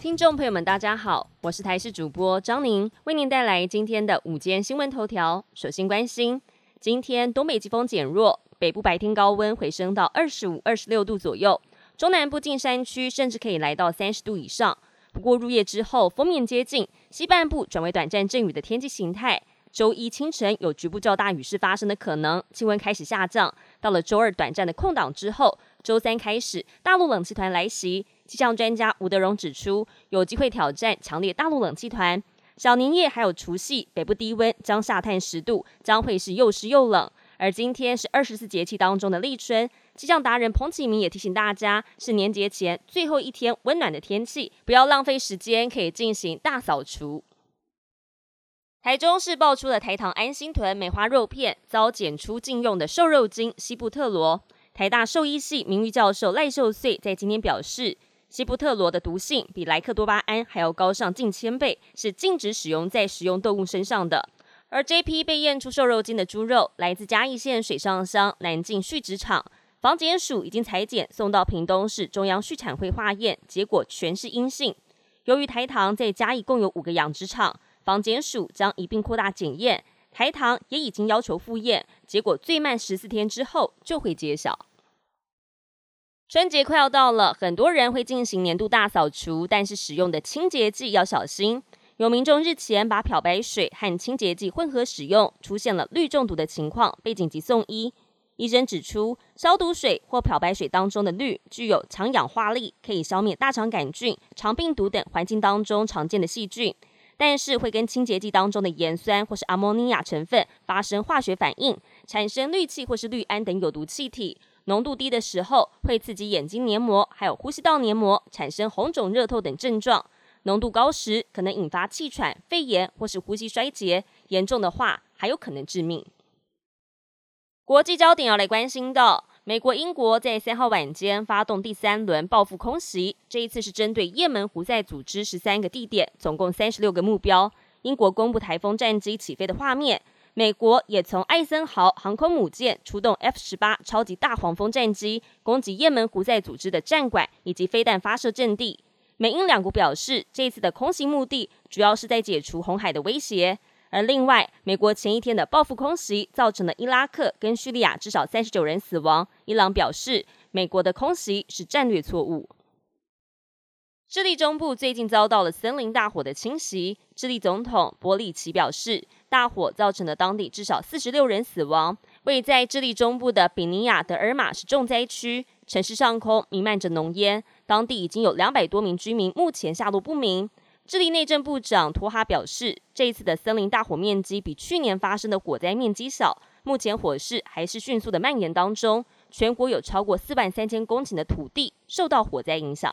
听众朋友们，大家好，我是台视主播张宁，为您带来今天的午间新闻头条。首先关心，今天东北季风减弱，北部白天高温回升到二十五、二十六度左右，中南部近山区甚至可以来到三十度以上。不过入夜之后，锋面接近，西半部转为短暂阵雨的天气形态。周一清晨有局部较大雨势发生的可能，气温开始下降。到了周二短暂的空档之后，周三开始大陆冷气团来袭。气象专家吴德荣指出，有机会挑战强烈大陆冷气团。小年夜还有除夕，北部低温将下探十度，将会是又湿又冷。而今天是二十四节气当中的立春，气象达人彭启明也提醒大家，是年节前最后一天温暖的天气，不要浪费时间，可以进行大扫除。台中市爆出了台糖安心屯梅花肉片遭检出禁用的瘦肉精西布特罗。台大兽医系名誉教授赖秀穗在今天表示。西布特罗的毒性比莱克多巴胺还要高上近千倍，是禁止使用在食用动物身上的。而这批被验出瘦肉精的猪肉来自嘉义县水上乡南靖畜殖场，防检署已经裁剪送到屏东市中央畜产会化验，结果全是阴性。由于台糖在嘉义共有五个养殖场，防检署将一并扩大检验，台糖也已经要求复验，结果最慢十四天之后就会揭晓。春节快要到了，很多人会进行年度大扫除，但是使用的清洁剂要小心。有民众日前把漂白水和清洁剂混合使用，出现了氯中毒的情况，被紧急送医。医生指出，消毒水或漂白水当中的氯具有强氧化力，可以消灭大肠杆菌、肠病毒等环境当中常见的细菌，但是会跟清洁剂当中的盐酸或是阿莫尼亚成分发生化学反应，产生氯气或是氯胺等有毒气体。浓度低的时候，会刺激眼睛黏膜，还有呼吸道黏膜，产生红肿、热透等症状；浓度高时，可能引发气喘、肺炎或是呼吸衰竭，严重的话还有可能致命。国际焦点要来关心到，美国、英国在三号晚间发动第三轮报复空袭，这一次是针对也门胡塞组织十三个地点，总共三十六个目标。英国公布台风战机起飞的画面。美国也从艾森豪航空母舰出动 F 十八超级大黄蜂战机，攻击也门胡塞组织的战管以及飞弹发射阵地。美英两国表示，这次的空袭目的主要是在解除红海的威胁。而另外，美国前一天的报复空袭造成了伊拉克跟叙利亚至少三十九人死亡。伊朗表示，美国的空袭是战略错误。智利中部最近遭到了森林大火的侵袭，智利总统波利奇表示。大火造成了当地至少四十六人死亡。位在智利中部的比尼亚德尔玛是重灾区，城市上空弥漫着浓烟，当地已经有两百多名居民目前下落不明。智利内政部长托哈表示，这一次的森林大火面积比去年发生的火灾面积小，目前火势还是迅速的蔓延当中，全国有超过四万三千公顷的土地受到火灾影响。